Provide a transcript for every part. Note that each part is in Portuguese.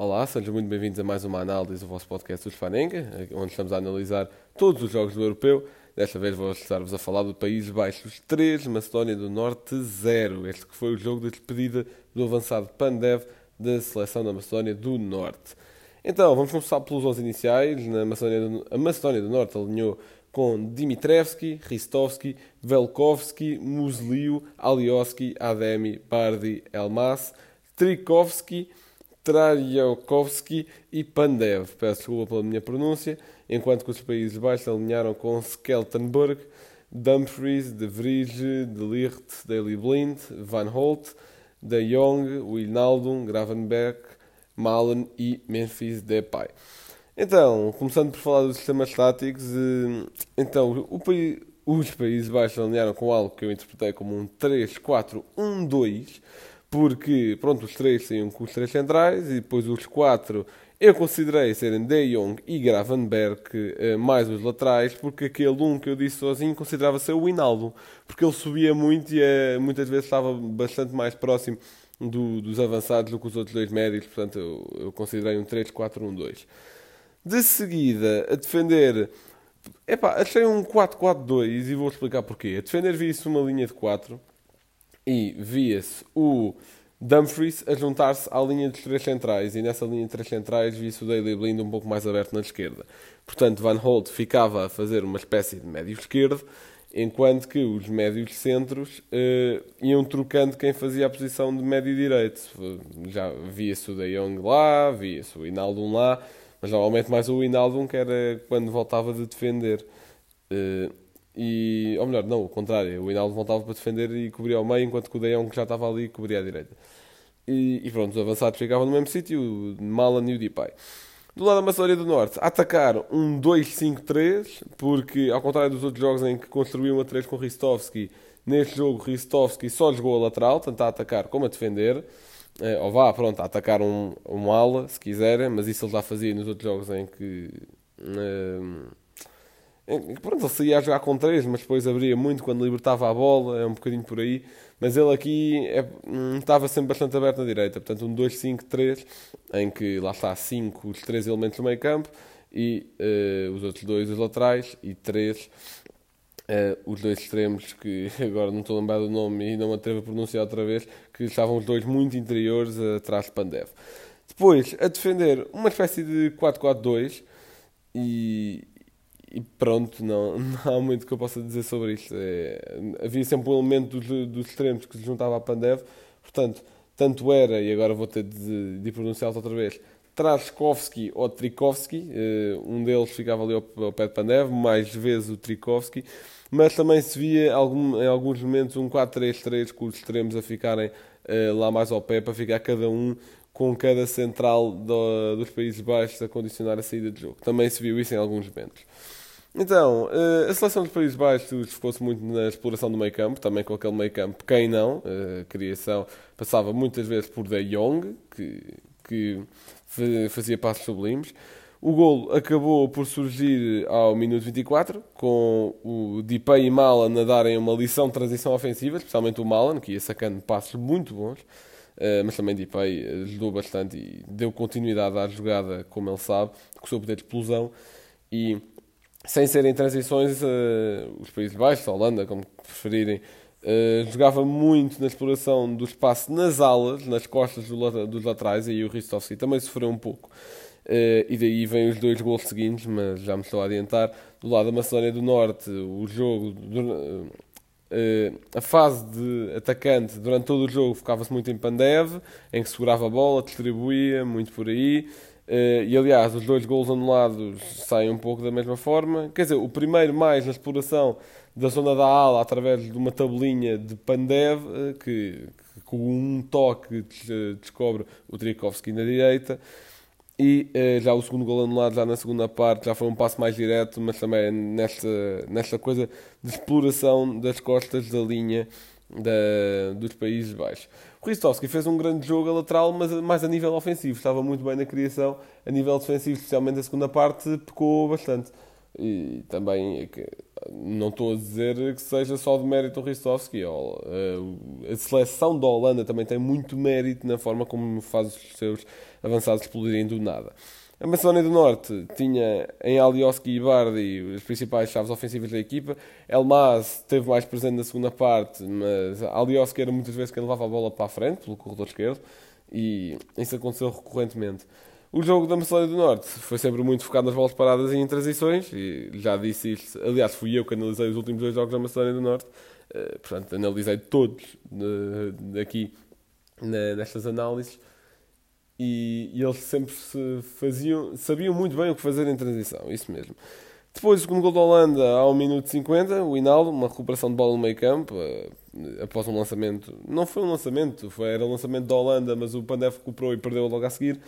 Olá, sejam muito bem-vindos a mais uma análise do vosso podcast do Spanenga, onde estamos a analisar todos os jogos do Europeu. Desta vez vou estar-vos a falar do Países Baixos 3, Macedónia do Norte 0. Este que foi o jogo de despedida do avançado Pandev da seleção da Macedónia do Norte. Então, vamos começar pelos 11 iniciais. Na Macedónia do, a Macedónia do Norte alinhou com Dimitrevski, Ristovski, Velkovski, Musliu, Alioski, Ademi, Bardi, Elmas, Trikovski, Trajakovski e Pandev. Peço desculpa pela minha pronúncia. Enquanto que os Países Baixos alinharam com Skeltenberg, Dumfries, De Vries, De Ligt, Daley Blind, Van Holt, De Jong, Wijnaldum, Gravenberg, Malen e Memphis Depay. Então, começando por falar dos sistemas estáticos, eh, então, o, os Países Baixos alinharam com algo que eu interpretei como um 3-4-1-2, porque, pronto, os três saíam com os três centrais e depois os quatro eu considerei serem De Jong e Gravenberg eh, mais os laterais, porque aquele um que eu disse sozinho considerava ser o Hinaldo, porque ele subia muito e eh, muitas vezes estava bastante mais próximo do, dos avançados do que os outros dois médios, portanto eu, eu considerei um 3-4-1-2. De seguida, a defender. Epá, achei um 4-4-2 e vou explicar porquê. A defender via-se uma linha de 4 e via-se o Dumfries a juntar-se à linha dos três centrais e nessa linha de três centrais via-se o Daily Blind um pouco mais aberto na esquerda. Portanto, Van Holt ficava a fazer uma espécie de médio esquerdo, enquanto que os médios centros uh, iam trocando quem fazia a posição de médio direito. Já via-se o De Jong lá, via-se o Inaldo lá, mas normalmente mais o Inaldo que era quando voltava de defender. Uh, e, ou melhor, não, o contrário, o Hinaldo voltava para defender e cobria ao meio, enquanto que o Deão, que já estava ali, cobria à direita. E, e pronto, os avançados ficavam no mesmo sítio, Malan e o Depay. Do lado da Macedónia do Norte, atacar um 2-5-3, porque ao contrário dos outros jogos em que construíam a 3 com Ristovski, neste jogo Ristovski só jogou a lateral, tanto a atacar como a defender. Eh, ou vá, pronto, a atacar um, um ala, se quiserem, mas isso ele já fazia nos outros jogos em que. Eh, Pronto, ele saía a jogar com três, mas depois abria muito quando libertava a bola, é um bocadinho por aí. Mas ele aqui é, hum, estava sempre bastante aberto na direita, portanto, um 2-5-3, em que lá está 5 os três elementos do meio campo e uh, os outros dois os laterais e três uh, os dois extremos, que agora não estou a lembrar do nome e não me atrevo a pronunciar outra vez, que estavam os dois muito interiores atrás de Pandev. Depois, a defender uma espécie de 4-4-2 e, e pronto, não, não há muito que eu possa dizer sobre isto. É, havia sempre um elemento dos, dos extremos que se juntava à Pandev, portanto, tanto era, e agora vou ter de, de pronunciá-lo outra vez, Traskovski ou Trikovski, eh, um deles ficava ali ao, pé de Pandev, mais vezes o Trikovski, mas também se via em alguns momentos um 4-3-3 com os extremos a ficarem uh, lá mais ao pé para ficar cada um com cada central do, dos Países Baixos a condicionar a saída de jogo. Também se viu isso em alguns momentos. Então, eh, a seleção dos Países Baixos focou-se muito na exploração do meio campo, também com aquele meio campo, quem não, a criação passava muitas vezes por De Jong, que, que fazia passos sublimes. O golo acabou por surgir ao minuto 24, com o Dipay e Malan a darem uma lição de transição ofensiva, especialmente o Malan, que ia sacando passos muito bons. Uh, mas também Dipay ajudou bastante e deu continuidade à jogada, como ele sabe, com o seu poder de explosão. E sem serem transições, uh, os Países Baixos, a Holanda, como preferirem, uh, jogava muito na exploração do espaço nas alas, nas costas do, dos laterais, e aí o Ristovski também sofreu um pouco. e daí vêm os dois gols seguintes, mas já me estou a adiantar. Do lado da Macedónia do Norte, o jogo a fase de atacante durante todo o jogo focava-se muito em Pandev, em que segurava a bola, distribuía, muito por aí. Uh, e aliás, os dois gols anulados saem um pouco da mesma forma. Quer dizer, o primeiro mais na exploração da zona da ala através de uma tabelinha de Pandev, uh, que, que, com um toque descobre o Trikovski na direita. E uh, já o segundo gol anulado, já na segunda parte, já foi um passo mais direto, mas também nesta, nesta coisa de exploração das costas da linha da, dos Países Baixos. O Ristovski fez um grande jogo a lateral, mas mais a nível ofensivo. Estava muito bem na criação. A nível defensivo, especialmente a segunda parte, pecou bastante. E também não estou a dizer que seja só de mérito o Ristovski. A seleção da Holanda também tem muito mérito na forma como faz os seus avançados explodirem do nada. A Macedónia do Norte tinha em Alioski e Bardi as principais chaves ofensivas da equipa. Elmas esteve mais presente na segunda parte, mas Alioski era muitas vezes quem levava a bola para a frente, pelo corredor esquerdo, e isso aconteceu recorrentemente. O jogo da Macedónia do Norte foi sempre muito focado nas bolas paradas e em transições, e já disse isto. Aliás, fui eu que analisei os últimos dois jogos da Macedónia do Norte, uh, portanto, analisei todos uh, aqui nestas análises e, e, eles sempre se faziam, sabiam muito bem o que fazer em transição, isso mesmo. Depois, o segundo gol da Holanda, ao minuto 50, o Hinaldo, uma recuperação de bola no meio campo, uh, após um lançamento. Não foi um lançamento, foi, era um lançamento da Holanda, mas o Pandev recuperou e perdeu logo a seguir.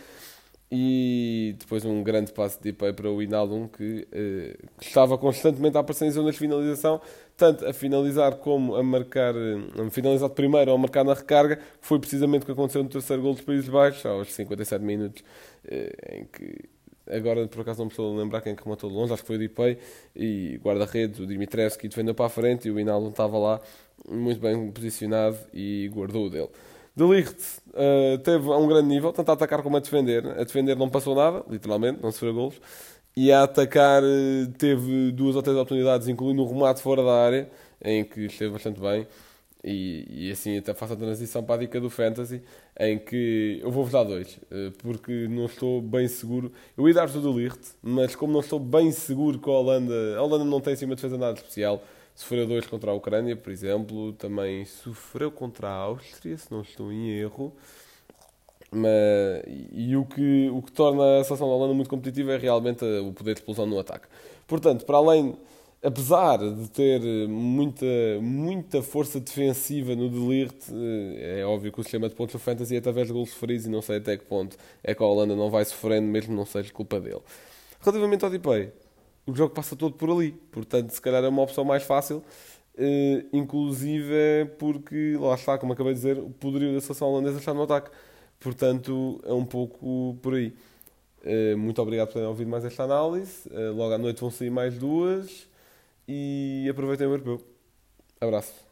E depois um grande passo de pé para o Hinaldo, que, uh, que estava constantemente a aparecer em zonas de finalização, tanto a finalizar como a marcar, a finalizar primeiro ou a marcar na recarga, foi precisamente o que aconteceu no terceiro gol dos Países Baixos, aos 57 minutos, eh, em que agora por acaso não me estou a lembrar quem é que rematou de longe, acho que foi o Dipei, e guarda-redes, o Dimitrevski defendeu para a frente e o Hinaldo estava lá muito bem posicionado e guardou o dele. De Ligt uh, teve a um grande nível, tanto a atacar como a defender. A defender não passou nada, literalmente, não sofreu golos e a atacar eh, teve duas ou três oportunidades, incluindo um remate fora da área, em que esteve bastante bem. E, e assim até faço a transição para a dica do Fantasy, em que eu vou-vos dar dois, eh, porque não estou bem seguro. Eu ia dar-vos o do Licht, mas como não estou bem seguro com a Holanda, a Holanda não tem assim uma defesa nada especial. Sofreu dois contra a Ucrânia, por exemplo, também sofreu contra a Áustria, se não estou em erro. Mas, e o que, o que torna a seleção da Holanda muito competitiva é realmente o poder de explosão no ataque. Portanto, para além, apesar de ter muita, muita força defensiva no Delirte, eh, é óbvio que o sistema de pontos do Fantasy é através de gols sofridos e não sei até que ponto é que a Holanda não vai sofrendo, mesmo não seja culpa dele. Relativamente ao Dipay, o jogo passa todo por ali, portanto, se calhar é uma opção mais fácil. Uh, inclusive porque, lá está, como acabei de dizer, o poderio da seleção holandesa está no ataque. Portanto, é um pouco por aí. Uh, muito obrigado por terem ouvido mais esta análise. Uh, logo à noite vão sair mais duas. E aproveitem o europeu. Abraço.